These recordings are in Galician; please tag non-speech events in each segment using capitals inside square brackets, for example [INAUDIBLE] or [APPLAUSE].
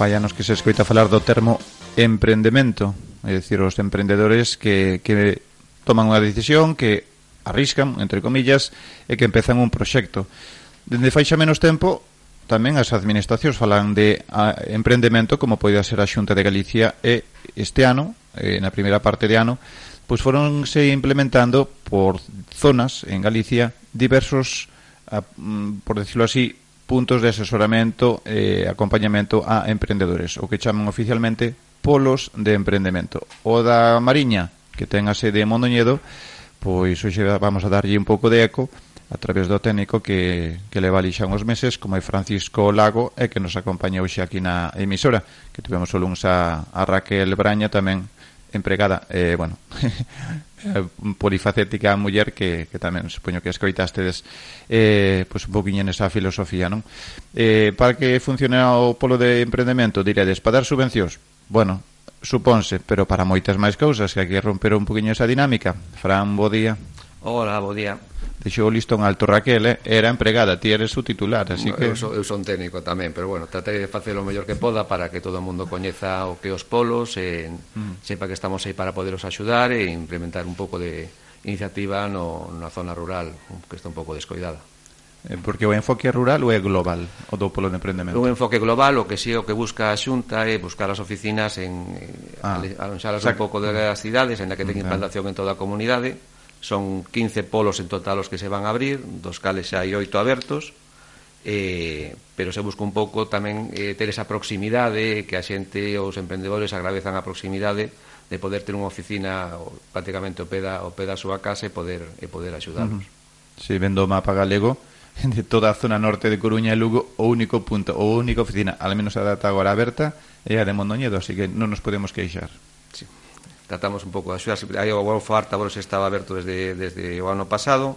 fai anos que se escoita falar do termo emprendemento, é dicir, os emprendedores que, que toman unha decisión, que arriscan, entre comillas, e que empezan un proxecto. Dende fai xa menos tempo, tamén as administracións falan de a, emprendemento, como pode ser a Xunta de Galicia, e este ano, eh, na primeira parte de ano, pois foronse implementando por zonas en Galicia diversos, a, mm, por decirlo así, puntos de asesoramento e eh, acompañamento a emprendedores, o que chaman oficialmente polos de emprendemento. O da Mariña, que ten a sede en Mondoñedo, pois hoxe vamos a darlle un pouco de eco a través do técnico que, que leva ali xa uns meses, como é Francisco Lago, e que nos acompaña hoxe aquí na emisora, que tivemos o uns a, a Raquel Braña tamén empregada, eh, bueno, [LAUGHS] Eh, polifacética muller que, que tamén supoño que escoitastedes eh, pois un poquinho nesa filosofía non? Eh, para que funcione o polo de emprendemento diredes para dar subvencións bueno, supónse, pero para moitas máis cousas que aquí romperon un poquinho esa dinámica. Fran, bo día. Hola, bo día deixou o listón alto Raquel, eh? era empregada, ti eres o titular, así que... Eu, son, eu son técnico tamén, pero bueno, tratei de facer o mellor que poda para que todo o mundo coñeza o que os polos, e mm. sepa que estamos aí para poderos axudar e implementar un pouco de iniciativa no, na zona rural, que está un pouco descoidada. Eh, porque o enfoque rural ou é global o do polo de emprendemento? Un enfoque global o que si sí, o que busca a Xunta é buscar as oficinas en eh, ah, alonxalas o sea, un pouco das cidades en la que ten ah. implantación en toda a comunidade Son 15 polos en total os que se van a abrir, dos cales xa hai oito abertos, eh, pero se busca un pouco tamén eh, ter esa proximidade que a xente, os emprendedores agradezan a proximidade de poder ter unha oficina prácticamente o peda, o peda a súa casa e poder, e poder axudarnos. Uh -huh. Si, sí, vendo o mapa galego, [LAUGHS] de toda a zona norte de Coruña e Lugo o único punto, o única oficina, al menos a data agora aberta, é a de Mondoñedo, así que non nos podemos queixar tratamos un pouco de axudarse. Aí o Golfo Ártabros estaba aberto desde, desde o ano pasado,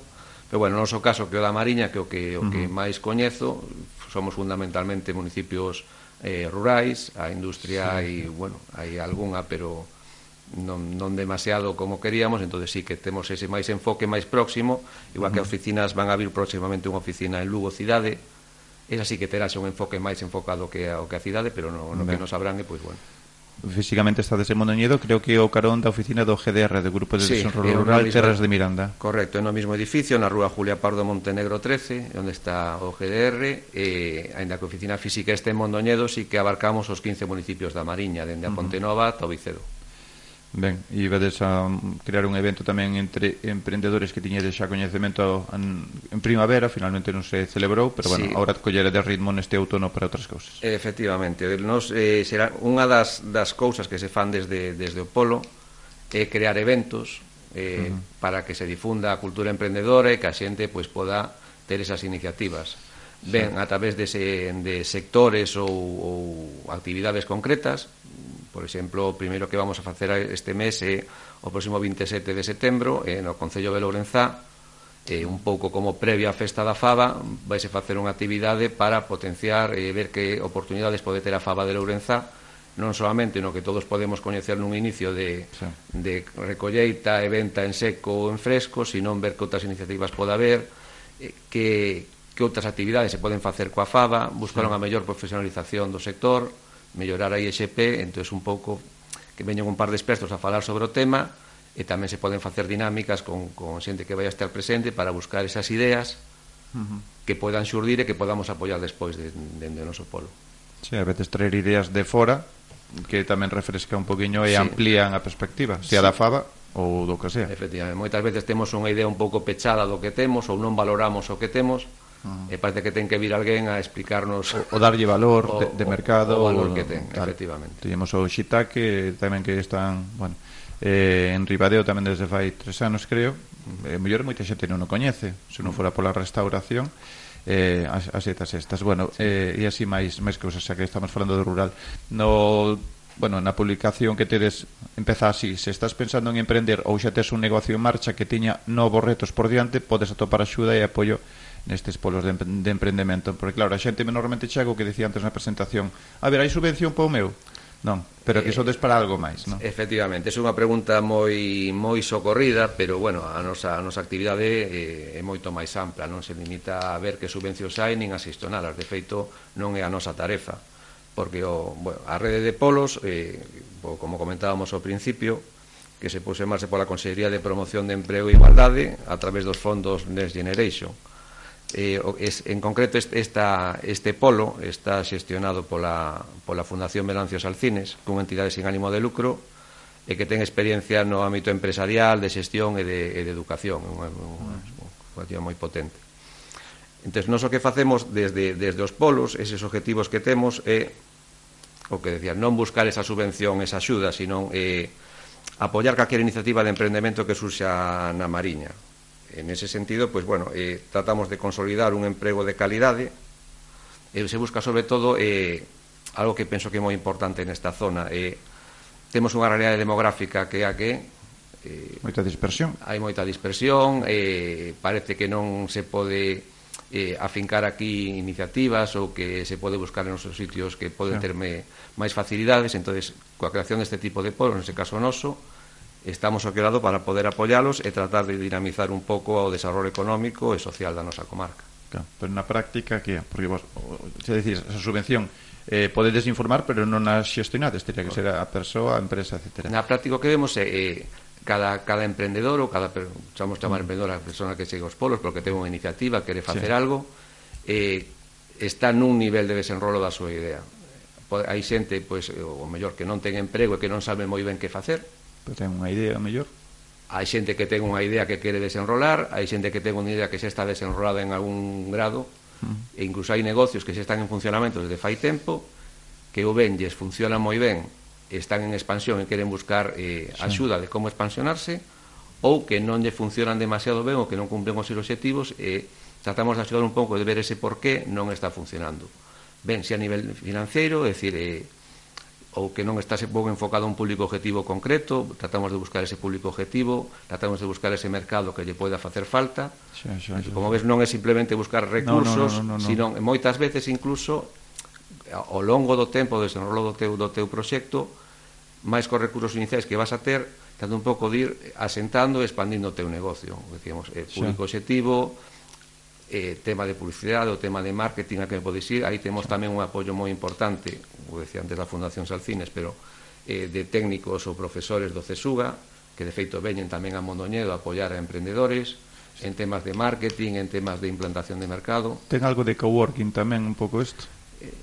pero bueno, no noso caso que o da Mariña, que o que, o que máis coñezo, somos fundamentalmente municipios eh, rurais, a industria sí. e, bueno, hai algunha, pero non, non demasiado como queríamos, entonces sí que temos ese máis enfoque máis próximo, igual uh -huh. que oficinas van a vir próximamente unha oficina en Lugo cidade, esa sí que terá un enfoque máis enfocado que ao que a cidade, pero no, no que nos abrangue, e pois bueno. Físicamente está en Mondoñedo, creo que o carón da oficina do GDR, do Grupo de sí, sí, Rural mismo, Terras de Miranda. Correcto, é no mesmo edificio, na rúa Julia Pardo Montenegro 13, onde está o GDR, e ainda que a oficina física este en Mondoñedo, si que abarcamos os 15 municipios da Mariña, dende a Pontenova ata o Vicedo. Ben, e vedes a mm, crear un evento tamén entre emprendedores que tiñedes xa coñecemento en, en primavera, finalmente non se celebrou, pero bueno, sí. agora collere de ritmo neste outono para outras cousas. Efectivamente, nos eh, será unha das das cousas que se fan desde desde o polo é crear eventos eh, uh -huh. para que se difunda a cultura emprendedora e que a xente pois poda ter esas iniciativas. Ben, sí. a través de, se, de sectores ou, ou actividades concretas, Por exemplo, o primeiro que vamos a facer este mes é o próximo 27 de setembro eh, no Concello de Lourenzá eh, un pouco como previa á festa da fava, vaise facer unha actividade para potenciar e eh, ver que oportunidades pode ter a fava de Lourenzá, non solamente no que todos podemos coñecer nun inicio de, sí. de recolleita e venta en seco ou en fresco, sino ver que outras iniciativas pode haber, eh, que, que outras actividades se poden facer coa fava, buscar sí. unha mellor profesionalización do sector, mellorar a ISP, entón un pouco que veñen un par de expertos a falar sobre o tema e tamén se poden facer dinámicas con, con xente que vai a estar presente para buscar esas ideas uh -huh. que podan xurdir e que podamos apoiar despois dende de, de, de noso polo. Sí, a veces traer ideas de fora que tamén refresca un poquinho e sí. amplían a perspectiva, se sí. a da fava ou do que sea. Efectivamente, moitas veces temos unha idea un pouco pechada do que temos ou non valoramos o que temos, uh Uh -huh. E parece que ten que vir alguén a explicarnos o, o darlle valor o, de, de mercado, o, o valor que ten, tal. efectivamente. Temos o shiitake tamén que están, bueno, eh, en Ribadeo tamén desde fai tres anos, creo. Eh, mellor moita xente non o coñece, se non mm. fora pola restauración eh, as, as estas bueno, sí. eh, e así máis, máis cousas xa que estamos falando do rural no, bueno, na publicación que tedes empeza así, se estás pensando en emprender ou xa tes un negocio en marcha que tiña novos retos por diante, podes atopar axuda e apoio nestes polos de, de emprendemento porque claro, a xente normalmente chega o que decía antes na presentación a ver, hai subvención para o meu? Non, pero que eh, sodes para algo máis, non? Efectivamente, é unha pregunta moi moi socorrida, pero bueno, a nosa a nosa actividade é, é moito máis ampla, non se limita a ver que subvencións hai nin a xestionalas, de feito non é a nosa tarefa, porque o, bueno, a rede de polos, eh, como comentábamos ao principio, que se puse en marcha pola Consellería de Promoción de Emprego e Igualdade a través dos fondos Next Generation Eh, es, en concreto este, esta, este polo está xestionado pola, pola Fundación Melancios Alcines, cunha entidade sin ánimo de lucro e que ten experiencia no ámbito empresarial, de xestión e de, e de educación, unha, unha, unha moi potente. Entón, nós o que facemos desde, desde os polos, eses objetivos que temos é o que decía, non buscar esa subvención, esa axuda, sino eh, apoiar calquera iniciativa de emprendemento que surxa na Mariña. En ese sentido, pues bueno, eh, tratamos de consolidar un emprego de calidade e eh, se busca sobre todo eh, algo que penso que é moi importante nesta zona. Eh, temos unha realidade demográfica que é a que eh, moita dispersión. Hai moita dispersión, eh, parece que non se pode eh, afincar aquí iniciativas ou que se pode buscar en outros sitios que poden sí. terme máis facilidades, entonces coa creación deste tipo de polos, neste caso noso, estamos ao que lado para poder apoialos e tratar de dinamizar un pouco o desarrollo económico e social da nosa comarca. Claro, pero na práctica que porque vos, se dicir, esa subvención eh, podedes informar, pero non as xestionades, teria que ser a persoa, a empresa, etc. Na práctica o que vemos é eh, cada, cada emprendedor ou cada, chamamos chamar mm. emprendedora a persona que segue os polos porque ten unha iniciativa, quere facer sí. algo, eh, está nun nivel de desenrolo da súa idea. Hai xente, pois, o mellor, que non ten emprego e que non sabe moi ben que facer, Pero ten unha idea, mellor. Hai xente que ten unha idea que quere desenrolar, hai xente que ten unha idea que xa está desenrolada en algún grado, mm. e incluso hai negocios que xa están en funcionamento desde fai tempo, que o venlles funciona moi ben, están en expansión e queren buscar eh, sí. axuda de como expansionarse, ou que non lle funcionan demasiado ben ou que non cumplen os seus objetivos e tratamos de axudar un pouco de ver ese porqué non está funcionando. Ben, se a nivel financeiro, é dicir, eh, ou que non está pouco enfocado a un público objetivo concreto, tratamos de buscar ese público objetivo, tratamos de buscar ese mercado que lle poida facer falta. Sí, sí, entón, sí, Como ves, non é simplemente buscar recursos, no, no, no, no, no, sino moitas veces incluso ao longo do tempo do desenrolo do teu, do teu proxecto, máis cos recursos iniciais que vas a ter, tanto un pouco de ir asentando e expandindo o teu negocio. Decíamos, eh, público sí. objetivo, eh, tema de publicidade, o tema de marketing a que podes ir, aí temos tamén un apoio moi importante, como decía antes da Fundación Salcines, pero eh, de técnicos ou profesores do CESUGA, que de feito veñen tamén a Mondoñedo a apoiar a emprendedores, en temas de marketing, en temas de implantación de mercado. Ten algo de coworking tamén un pouco isto? Eh,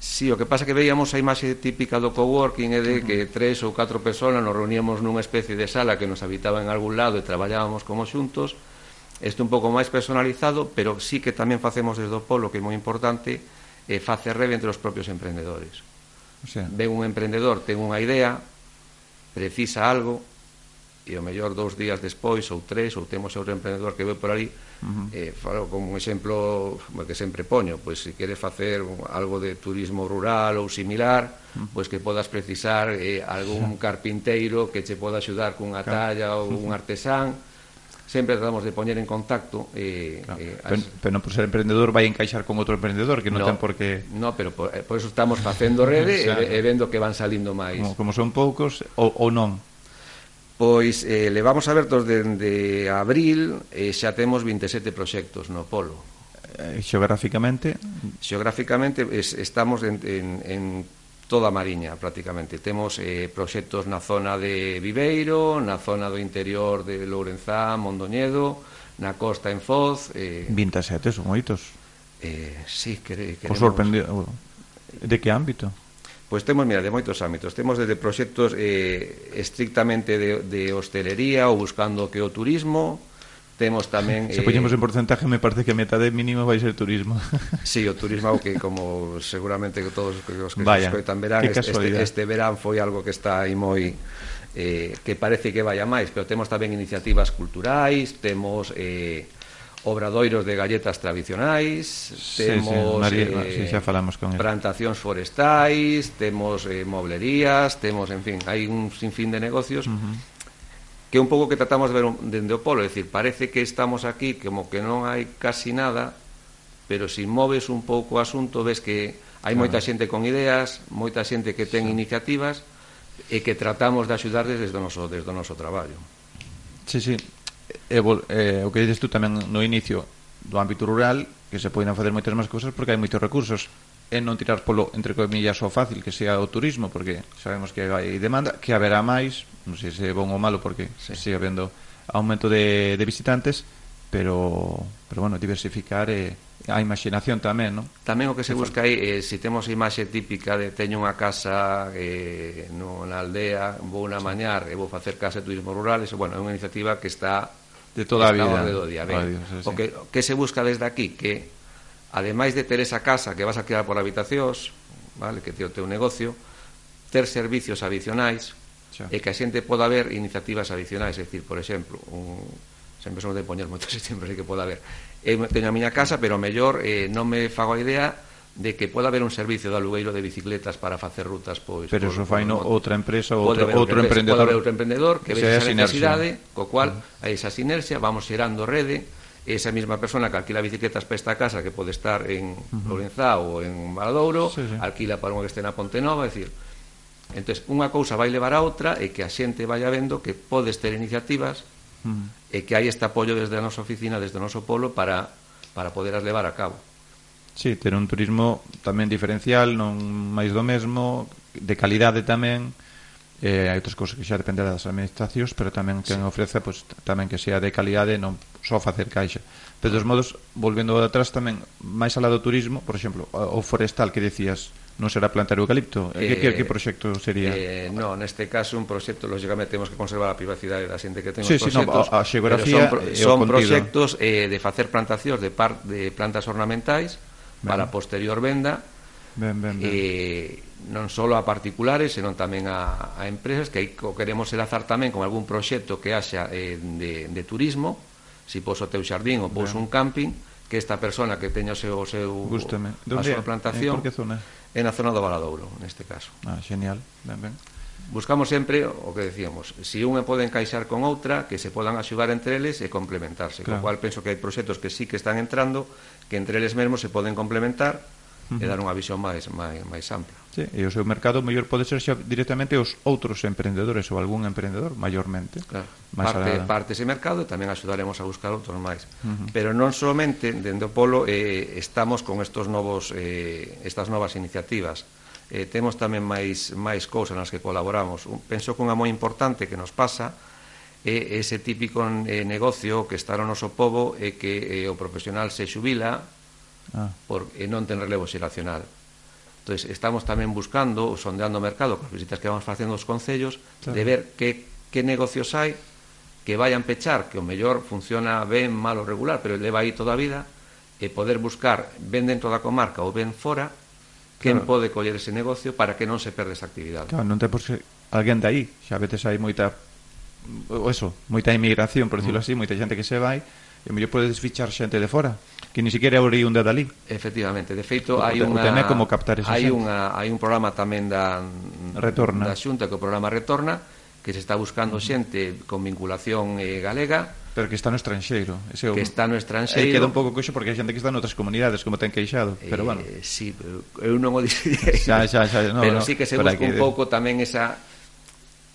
sí, o que pasa que veíamos a imaxe típica do coworking é de que tres ou catro personas nos reuníamos nunha especie de sala que nos habitaba en algún lado e traballábamos como xuntos, Isto un pouco máis personalizado, pero sí que tamén facemos desde o polo, que é moi importante, eh, facer rede entre os propios emprendedores. O sea. Ven un emprendedor, ten unha idea, precisa algo, e o mellor dous días despois ou tres ou temos outro emprendedor que ve por ali uh -huh. eh, falo como un exemplo que sempre poño, pois se queres facer algo de turismo rural ou similar uh -huh. pois que podas precisar eh, algún carpinteiro que che poda axudar cunha talla ou un artesán sempre tratamos de poñer en contacto eh, claro. eh, as... pero, pero por ser emprendedor vai encaixar con outro emprendedor que non no, ten por que no, pero por, eh, por eso estamos facendo rede o sea, e, e vendo que van salindo máis como, como son poucos ou, ou non Pois eh, levamos abertos dende abril e eh, xa temos 27 proxectos no polo. Eh, xeográficamente? Xeográficamente es, estamos en, en, en toda a Mariña prácticamente. Temos eh, proxectos na zona de Viveiro, na zona do interior de Lourenzá, Mondoñedo, na costa en Foz... Eh, 27 son moitos. Eh, sí, que, queremos... Sorprendido. De que ámbito? Pois temos, mira, de moitos ámbitos. Temos desde proxectos eh, estrictamente de, de hostelería ou buscando que o turismo temos tamén... Se eh, poñemos en porcentaje, me parece que a metade mínimo vai ser turismo. [LAUGHS] Sí, o turismo que como seguramente que todos os que Vaya, escoitan verán, este, este verán foi algo que está aí moi eh, que parece que vaya máis, pero temos tamén iniciativas culturais, temos eh, obradoiros de galletas tradicionais, temos sí, sí, María, eh, sí, xa falamos con plantacións él. forestais, temos eh, moblerías, temos, en fin, hai un sinfín de negocios uh -huh que é un pouco que tratamos de ver un, dende o polo, é dicir, parece que estamos aquí como que non hai casi nada, pero se si moves un pouco o asunto ves que hai moita xente con ideas, moita xente que ten sí. iniciativas e que tratamos de axudar desde o noso, desde o noso traballo. Sí, sí. E, bol, eh, o que dices tú tamén no inicio do ámbito rural que se poden facer moitas máis cousas porque hai moitos recursos e non tirar polo, entre comillas, o fácil que sea o turismo, porque sabemos que hai demanda, que haberá máis, non sei se é bon ou malo, porque sí. sigue habendo aumento de, de visitantes, pero, pero bueno, diversificar e a imaginación tamén, non? Tamén o que se busca aí, eh, se si temos a imaxe típica de teño unha casa eh, no, na aldea, vou na mañar e vou facer casa de turismo rural, eso, bueno, é unha iniciativa que está de toda a vida. Día, ben. Adiós, sí. o, que, o que se busca desde aquí, que ademais de ter esa casa que vas a quedar por habitacións, vale, que te o teu negocio, ter servicios adicionais xa. e que a xente poda ver iniciativas adicionais, é dicir, por exemplo, un, sempre son de poñer moitos [LAUGHS] exemplos que poda haber. Eu eh, teño a miña casa, pero mellor eh, non me fago a idea de que poda haber un servicio de alugueiro de bicicletas para facer rutas pois Pero iso fai no outra empresa, outro, outro emprendedor. Pode haber outro emprendedor que ve esa necesidade, co cual hai esa sinerxia, vamos xerando rede, esa mesma persona que alquila bicicletas para esta casa que pode estar en Lorenzá uh -huh. ou en Valadouro, sí, sí. alquila para unha que este na Pontenova, é dicir, entonces unha cousa vai levar a outra e que a xente vaya vendo que podes ter iniciativas uh -huh. e que hai este apoio desde a nosa oficina, desde o noso polo para para poderas levar a cabo. Sí, ter un turismo tamén diferencial, non máis do mesmo, de calidade tamén eh, hai outras cousas que xa dependerá das administracións, pero tamén quen sí. ofrece, pois, pues, tamén que sea de calidade, non só facer caixa. Pero, dos modos, volvendo atrás tamén, máis alá do turismo, por exemplo, o forestal que decías, non será plantar eucalipto? Eh, que, que, que eh, proxecto sería? Eh, no, neste caso un proxecto, lógicamente, temos que conservar a privacidade da xente que ten sí, os proxectos. Sí, no, a, a xeografía son, son proxectos eh, de facer plantacións de, par, de plantas ornamentais ben. para posterior venda ben, ben, ben. Eh, non só a particulares, senón tamén a, a empresas que aí queremos enlazar tamén con algún proxecto que haxa eh, de, de turismo si pos o teu xardín ou pos un camping, que esta persona que teña o seu, o seu a súa plantación en, zona? en a zona do Valadouro, neste caso. Ah, genial. Ben, ben. Buscamos sempre o que decíamos, se si unha pode encaixar con outra, que se podan axudar entre eles e complementarse. Claro. Con cual penso que hai proxectos que sí que están entrando, que entre eles mesmos se poden complementar uh -huh. e dar unha visión máis, máis, máis ampla. Sí, e o seu mercado mellor pode ser xa directamente os outros emprendedores ou algún emprendedor maiormente. Claro. Parte, alada. parte ese mercado e tamén axudaremos a buscar outros máis. Uh -huh. Pero non somente dende o polo eh, estamos con estos novos eh, estas novas iniciativas. Eh, temos tamén máis máis cousas nas que colaboramos. Un, penso que unha moi importante que nos pasa é ese típico eh, negocio que está no noso pobo e que eh, o profesional se xubila ah. por, e non ten relevo xeracional. Entón, estamos tamén buscando ou sondeando o mercado coas visitas que vamos facendo aos concellos claro. de ver que, que negocios hai que vayan pechar, que o mellor funciona ben, mal ou regular, pero leva aí toda a vida, e poder buscar ben dentro da comarca ou ben fora quen claro. pode coller ese negocio para que non se perde esa actividade. Claro, non te por ser alguén de aí, xa veces hai moita eso, moita inmigración, por decirlo mm. así, moita xente que se vai, e mellor podes fichar xente de fora que ni siquiera é oriunda dali. Efectivamente, de feito hai unha como captar esa hai unha hai un programa tamén da Retorna. da Xunta que o programa Retorna que se está buscando xente con vinculación eh, galega. Pero que está no estranxeiro ese Que está no estranxeiro. Aí queda un pouco coxo porque hai xente que está noutras comunidades Como ten queixado Pero eh, bueno. eh, Sí, pero eu non o [LAUGHS] dixei Xa, xa, xa no, Pero no, sí que se busca que... un pouco tamén esa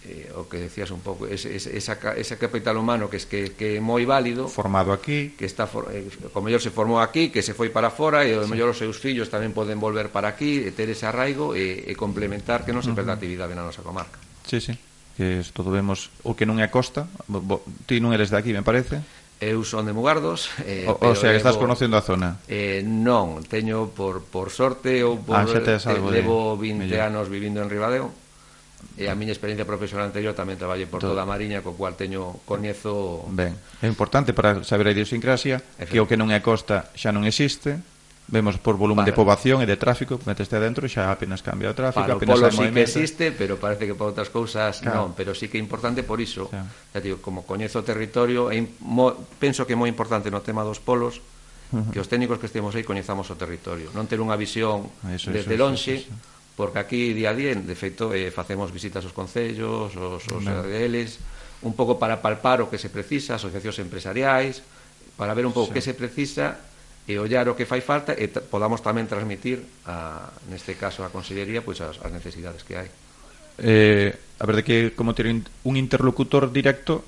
eh, o que decías un pouco, ese, ese, esa, ese capital humano que es que, que é moi válido formado aquí. que está for, eh, o mellor se formou aquí, que se foi para fora e o sí. mellor os seus fillos tamén poden volver para aquí e ter ese arraigo e, e complementar que non se perda a actividade na nosa comarca. Sí, sí, que isto vemos o que non é costa, bo, bo, ti non eres de aquí, me parece. Eu son de Mugardos eh, o, o sea, que estás conocendo a zona. Eh, Non, teño por, por sorte ou ah, por, ah, xa te eh, levo 20 mellor. anos vivindo en Ribadeo. E a miña experiencia profesional anterior tamén traballei por toda a Mariña, co cual teño coñezo... Ben, é importante para saber a idiosincrasia que o que non é costa xa non existe, vemos por volumen para. de poboación e de tráfico, meteste adentro xa apenas cambia o tráfico, para apenas o polo sí que existe, pero parece que para outras cousas claro. non, pero sí que é importante por iso. Claro. Xa digo, como coñezo o territorio, é mo, penso que é moi importante no tema dos polos uh -huh. que os técnicos que estemos aí coñezamos o territorio, non ter unha visión eso, desde eso, lonxe, eso, eso porque aquí día a día, de feito, eh, facemos visitas aos concellos, aos, aos. ADLs, un pouco para palpar o que se precisa, asociacións empresariais, para ver un pouco sí. que se precisa e ollar o que fai falta e podamos tamén transmitir a, neste caso a Consellería pois as, as necesidades que hai. Eh, a verdade que como ter un interlocutor directo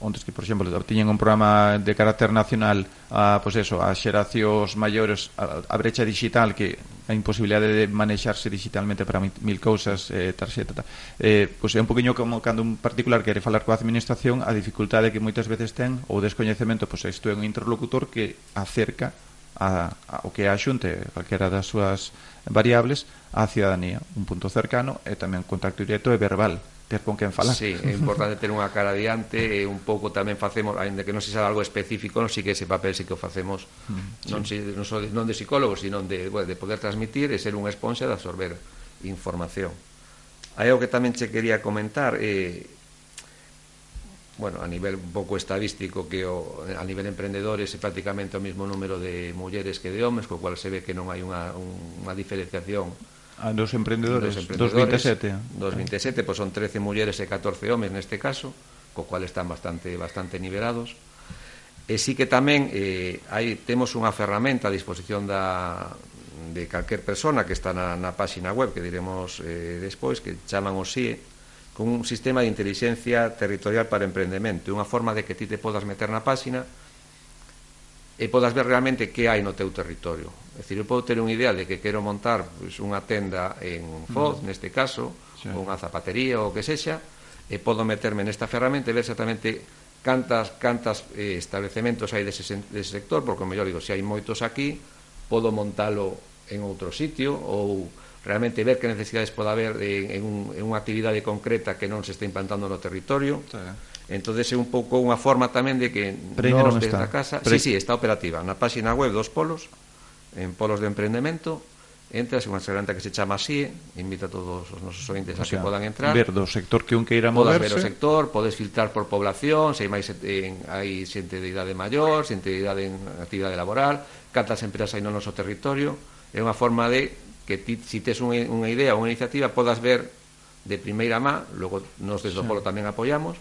ontes que, por exemplo, tiñen un programa de carácter nacional a, pois eso, a xeracións maiores a, a brecha digital que a imposibilidade de manexarse digitalmente para mil, mil cousas eh, tarxeta tal. eh, pois é un poquinho como cando un particular quere falar coa administración a dificultade que moitas veces ten ou descoñecemento pois isto é un interlocutor que acerca a, a, o que é a xunte calquera das súas variables á cidadanía un punto cercano e tamén contacto directo e verbal ter con quen falar. Sí, é importante ter unha cara diante e un pouco tamén facemos, ainda que non se sabe algo específico, non si que ese papel sí que o facemos mm, non, sí. non, so, non de psicólogo, sino de, bueno, de poder transmitir e ser unha esponxa de absorber información. Hai algo que tamén che quería comentar, eh, bueno, a nivel un pouco estadístico que o, a nivel emprendedores é prácticamente o mesmo número de mulleres que de homes, co cual se ve que non hai unha, unha diferenciación a dos emprendedores, dos, emprendedores, dos 27. 227, pois pues son 13 mulleres e 14 homes neste caso, co cual están bastante bastante nivelados. E sí que tamén eh, hai, temos unha ferramenta a disposición da, de calquer persona que está na, na páxina web que diremos eh, despois, que chaman o SIE, con un sistema de inteligencia territorial para emprendemento, unha forma de que ti te podas meter na páxina e podas ver realmente que hai no teu territorio. É dicir, eu podo ter unha idea de que quero montar pois, unha tenda en Foz, mm. neste caso, sí. ou unha zapatería ou o que sexa, e podo meterme nesta ferramenta e ver exactamente cantas cantas eh, establecementos hai dese, dese sector, porque o mellor digo, se hai moitos aquí, podo montalo en outro sitio ou realmente ver que necesidades pode haber en, en, un, en unha actividade concreta que non se está implantando no territorio. Sí. Entonces é un pouco unha forma tamén de que Preine nos desde a casa... Pre... Sí, sí, está operativa. Na página web dos polos, en polos de emprendemento, entras en unha xeranta que se chama así, invita a todos os nosos ointes o sea, a que podan entrar. Ver do sector que un queira moverse. Podes ver o sector, podes filtrar por población, se hai máis en, hai xente de idade maior, xente de idade en actividade laboral, cantas empresas hai no noso territorio. É unha forma de que ti, si tes unha, unha idea ou unha iniciativa podas ver de primeira má, logo nos desde o polo tamén apoiamos,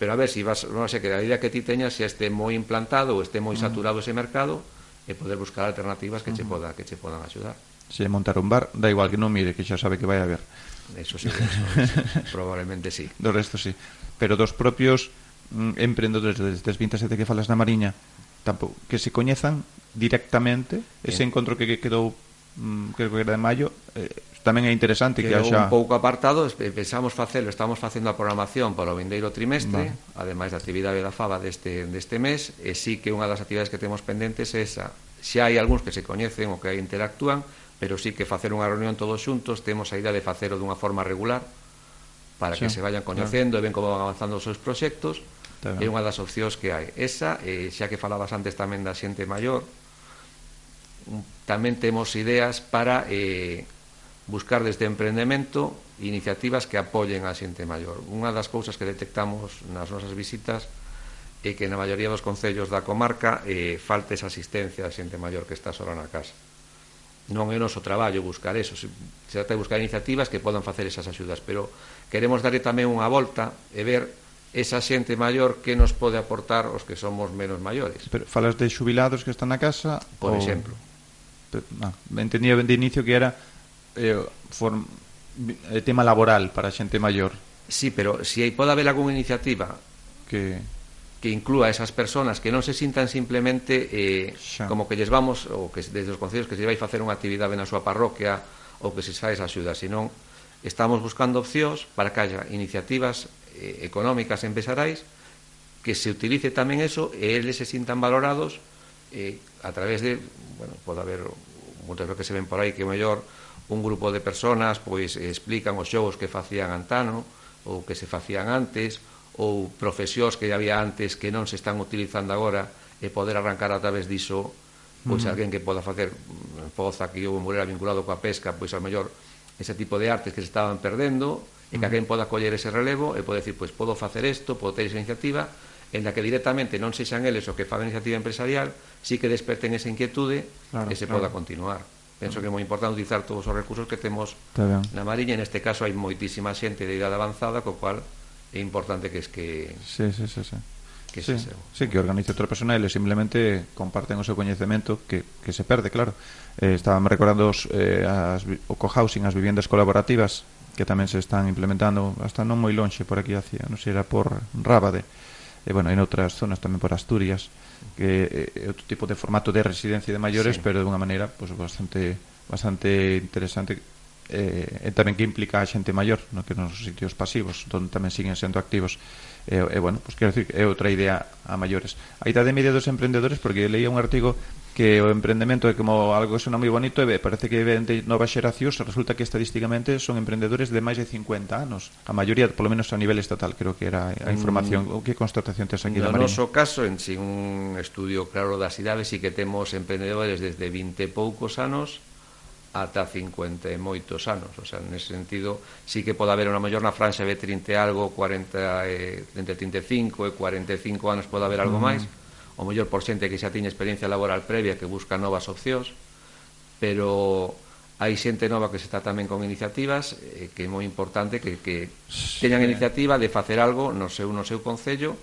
pero a ver si vas, non sei, que a idea que ti teñas se este moi implantado ou este moi mm. saturado ese mercado e poder buscar alternativas que che mm. poda que che podan axudar. Se montar un bar, da igual que non mire, que xa sabe que vai a ver. Eso sí, eso, [LAUGHS] probablemente sí. Do resto sí. Pero dos propios mm, emprendedores destes 27 que falas na Mariña, tampouco, que se coñezan directamente ese encontro que quedou Mm, creo que era de maio eh, tamén é interesante que, que haxa un pouco apartado, eh, pensamos facelo, estamos facendo a programación para o vindeiro trimestre, vale. ademais da actividade da FABA deste deste mes, e sí que unha das actividades que temos pendentes é esa. Xa hai algúns que se coñecen ou que interactúan, pero sí que facer unha reunión todos xuntos, temos a idea de facelo dunha forma regular para sí, que se vayan coñecendo claro. e ven como van avanzando os seus proxectos. É unha das opcións que hai. Esa, eh, xa que falabas antes tamén da xente maior, tamén temos ideas para eh, buscar desde emprendemento iniciativas que apoyen a xente maior. Unha das cousas que detectamos nas nosas visitas é que na maioría dos concellos da comarca eh, falta esa asistencia a xente maior que está sola na casa. Non é noso traballo buscar eso, se trata de buscar iniciativas que podan facer esas axudas, pero queremos darle tamén unha volta e ver esa xente maior que nos pode aportar os que somos menos maiores. Pero falas de xubilados que están na casa? Por ou... exemplo ah, entendía de inicio que era eh, form, eh, tema laboral para a xente maior. Sí, pero se si aí pode haber algunha iniciativa que que inclúa a esas personas que non se sintan simplemente eh, xa. como que lles vamos ou que desde os concellos que se vai facer unha actividade na súa parroquia ou que se faz axuda, senón estamos buscando opcións para que haya iniciativas eh, económicas empezarais que se utilice tamén eso e eles se sintan valorados eh, a través de, bueno, pode haber moitas veces que se ven por aí que mellor un grupo de personas pois explican os xogos que facían antano ou que se facían antes ou profesións que había antes que non se están utilizando agora e poder arrancar a través diso pois uh -huh. alguén que poda facer poza que houve morera vinculado coa pesca pois ao mellor ese tipo de artes que se estaban perdendo e que alguén poda coller ese relevo e pode decir, pois podo facer isto, podo ter esa iniciativa en la que directamente non sexan eles o que fan a iniciativa empresarial, sí que desperten esa inquietude claro, e se claro. poda continuar. Penso que é moi importante utilizar todos os recursos que temos na Mariña, en este caso hai moitísima xente de idade avanzada, co cual é importante que es que... Sí, sí, sí, sí. Que sí, se sí, que organice outra persona e simplemente comparten o seu coñecemento que, que se perde, claro. Eh, estábamos recordando os, eh, as, o cohousing, as viviendas colaborativas que tamén se están implementando hasta non moi lonxe por aquí hacia, non sei, era por Rábade. Uh e, bueno, en outras zonas tamén por Asturias, que é outro tipo de formato de residencia de maiores, sí. pero de unha maneira pues, bastante bastante interesante eh, e tamén que implica a xente maior no que nos sitios pasivos onde tamén siguen sendo activos e, eh, e eh, bueno, pues, quero dicir, é outra idea a maiores a idade media dos emprendedores porque leía un artigo que o emprendemento é como algo que sona moi bonito e parece que vende novas xeracións, resulta que estadísticamente son emprendedores de máis de 50 anos, a maioría, polo menos a nivel estatal, creo que era a mm. información. Mm. Que constatación tes aquí no, da Marina? No noso caso, en si un estudio claro das idades, e que temos emprendedores desde 20 e poucos anos ata 50 e moitos anos. O sea, nese sentido, sí que pode haber unha maior na franxa de 30 e algo, 40 e, entre 35 e 45 anos pode haber algo mm. máis, o mellor por xente que xa tiña experiencia laboral previa que busca novas opcións, pero hai xente nova que se está tamén con iniciativas eh, que é moi importante que, que sí. teñan iniciativa de facer algo no seu, no seu concello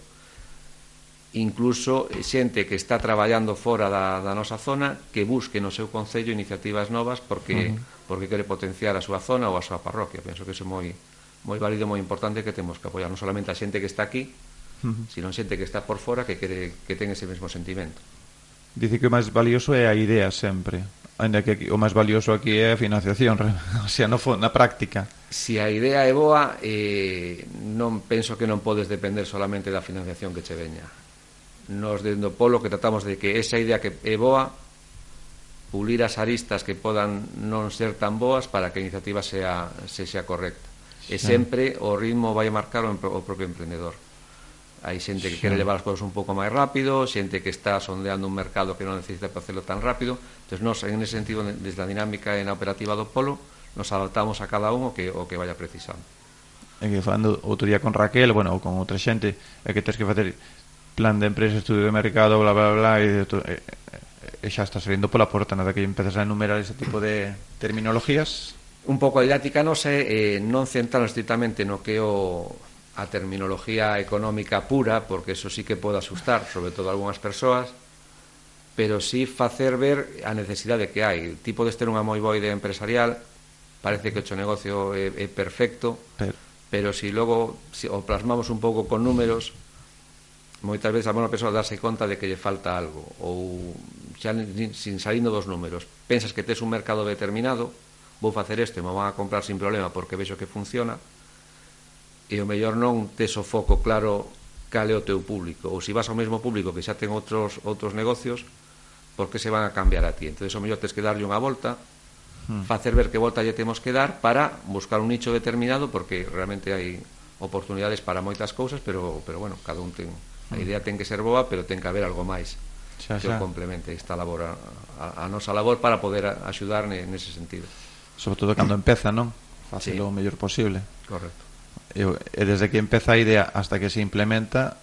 incluso xente que está traballando fora da, da nosa zona que busque no seu concello iniciativas novas porque uh -huh. porque quere potenciar a súa zona ou a súa parroquia. Penso que iso é moi moi válido, moi importante que temos que apoiar non solamente a xente que está aquí, Uh -huh. Si non xente que está por fora que quere, que ten ese mesmo sentimento. Dice que o máis valioso é a idea sempre. Ainda que aquí, o máis valioso aquí é a financiación, [LAUGHS] o sea, no na práctica. Si a idea é boa, eh, non penso que non podes depender solamente da financiación que che veña. Nos dendo polo que tratamos de que esa idea que é boa pulir as aristas que podan non ser tan boas para que a iniciativa sea, se sea correcta. E sempre o ritmo vai marcar o, o propio emprendedor hai xente que sí. quere levar as cousas un pouco máis rápido, xente que está sondeando un mercado que non necesita para hacerlo tan rápido. Entón, nos, en ese sentido, desde a dinámica e na operativa do polo, nos adaptamos a cada un o que, o que vaya precisando. É que falando outro día con Raquel, bueno, ou con outra xente, é que tens que facer plan de empresa, estudio de mercado, bla, bla, bla, e, e, e xa está salindo pola porta, nada que empezas a enumerar ese tipo de terminologías. Un pouco a didática non, sei, eh, non centrarnos estrictamente no que o a terminología económica pura, porque eso sí que pode asustar, sobre todo a algunhas persoas, pero sí facer ver a necesidade que hai. Tipo de ter unha moiboide empresarial, parece que o negocio é, é perfecto, pero, pero si logo si, o plasmamos un pouco con números, moitas veces a mona persoa darse conta de que lle falta algo, ou xa sin salindo dos números. Pensas que tes un mercado determinado, vou facer isto e me van a comprar sin problema porque vexo que funciona, e o mellor non tes o foco claro cal é o teu público ou se vas ao mesmo público que xa ten outros outros negocios por que se van a cambiar a ti entón o mellor tes que darlle unha volta hmm. facer ver que volta lle temos que dar para buscar un nicho determinado porque realmente hai oportunidades para moitas cousas pero pero bueno cada un ten a hmm. idea ten que ser boa pero ten que haber algo máis xa, xa. que o complemente esta labor a, a, a nosa labor para poder axudar nese sentido sobre todo cando [CLEARS THROAT] empeza non facelo sí. o mellor posible correcto Eu, e desde que empeza a idea hasta que se implementa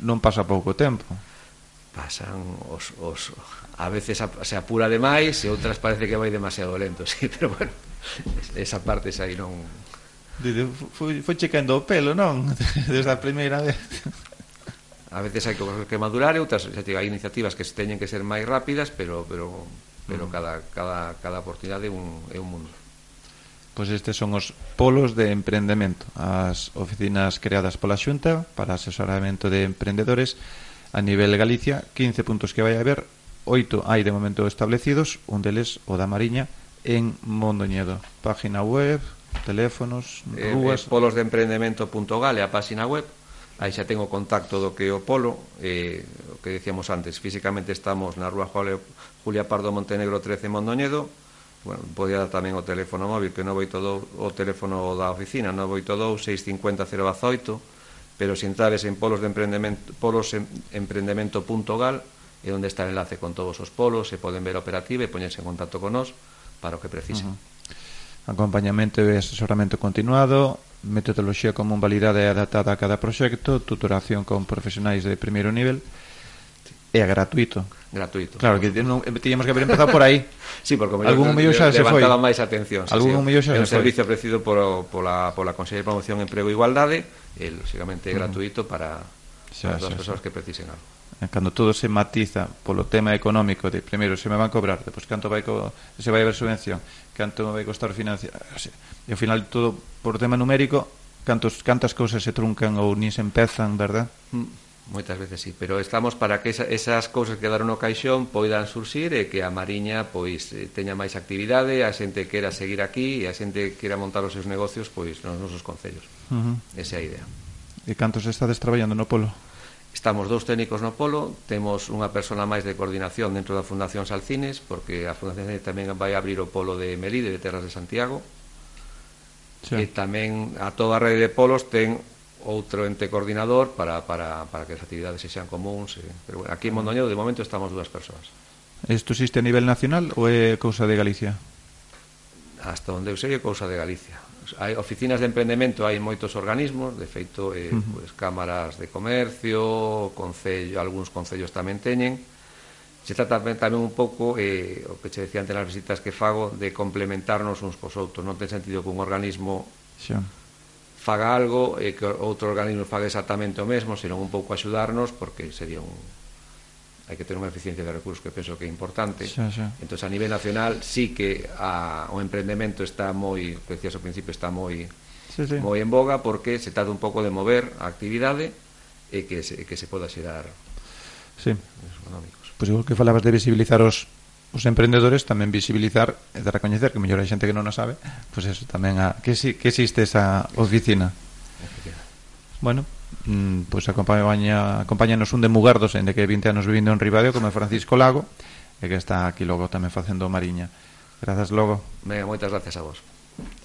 non pasa pouco tempo pasan os, os a veces a, se apura demais e outras parece que vai demasiado lento [LAUGHS] sí, pero bueno, esa parte xa aí non Dile, foi, foi checando o pelo, non? [LAUGHS] Desde a primeira vez A veces hai cousas que madurar e outras xa digo, hai iniciativas que teñen que ser máis rápidas pero pero pero mm. cada, cada, cada oportunidade é un, é un mundo Pois estes son os polos de emprendemento, as oficinas creadas pola Xunta para asesoramento de emprendedores a nivel Galicia, 15 puntos que vai haber, 8 hai de momento establecidos, un deles o da Mariña en Mondoñedo. Página web, teléfonos, eh, eh, rúas... Eh, polosdeemprendemento.gal é a página web, aí xa tengo contacto do que o polo, eh, o que decíamos antes, físicamente estamos na rúa Julia Pardo Montenegro 13 Mondoñedo, bueno, podía dar tamén o teléfono móvil, que 982 o teléfono da oficina, 982 650 018, pero se entrades en polos de emprendemento, polosemprendemento.gal e onde está o enlace con todos os polos, se poden ver a operativa e poñerse en contacto con nós para o que precisen. Uh -huh. Acompañamento e asesoramento continuado, metodoloxía común validada e adaptada a cada proxecto, tutoración con profesionais de primeiro nivel, e é gratuito gratuito. Claro, que non, eh, teníamos que haber empezado por aí. [LAUGHS] sí, porque algún mellor xa se foi. Levantaba máis atención. Sí, algún sí, mellor xa se foi. É un servicio ofrecido por, pola, pola Consellería de Promoción, Emprego e Igualdade, e, lógicamente, mm. gratuito para, xa, para as persoas que precisen algo. Cando todo se matiza polo tema económico de primeiro se me van cobrar, depois canto vai co, se vai haber subvención, canto me vai costar financiar, e ao final todo por tema numérico, cantos cantas cousas se truncan ou nin se empezan, verdad? Mm Moitas veces sí, pero estamos para que esa, esas cousas que daron no caixón poidan surxir e que a Mariña pois eh, teña máis actividade, a xente queira seguir aquí e a xente queira montar os seus negocios pois nos nosos concellos. Uh -huh. Esa é a idea. E cantos estades traballando no polo? Estamos dous técnicos no polo, temos unha persona máis de coordinación dentro da Fundación Salcines, porque a Fundación Salcines tamén vai abrir o polo de Melide, de Terras de Santiago, sí. e tamén a toda a rede de polos ten outro ente coordinador para, para, para que as actividades se sean comuns. Eh. Pero bueno, aquí en Mondoñedo, de momento, estamos dúas persoas. Isto existe a nivel nacional ou é cousa de Galicia? Hasta onde eu sei é cousa de Galicia. Hai oficinas de emprendemento, hai moitos organismos, de feito, eh, uh -huh. pues, cámaras de comercio, concello, algúns concellos tamén teñen. Se trata tamén, tamén un pouco, eh, o que che decía antes nas visitas que fago, de complementarnos uns cos outros. Non ten sentido que un organismo... Xa faga algo e que outro organismo faga exactamente o mesmo, senón un pouco axudarnos porque sería un hai que ter unha eficiencia de recursos que penso que é importante. Xa, xa. Entón, a nivel nacional sí que a, o emprendemento está moi, que decías ao principio, está moi sí, sí. moi en boga porque se trata un pouco de mover a actividade e que se, que se poda xerar sí. económicos. Pois pues igual que falabas de visibilizar os os emprendedores tamén visibilizar e de recoñecer que mellor hai xente que non o sabe, pois pues eso tamén a que si que existe esa oficina. Bueno, mm, pois pues acompaña acompáñanos un de Mugardos, en de que 20 anos vivindo en Ribadeo como Francisco Lago, e que está aquí logo tamén facendo Mariña. Grazas logo. Venga, moitas gracias a vos. Chao.